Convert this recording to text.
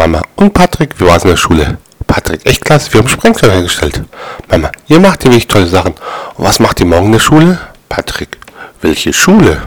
Mama, und Patrick, wir waren in der Schule? Patrick, echt klasse, wir haben Sprengstoff hergestellt. Mama, ihr macht ja wirklich tolle Sachen. Und was macht ihr morgen in der Schule? Patrick, welche Schule?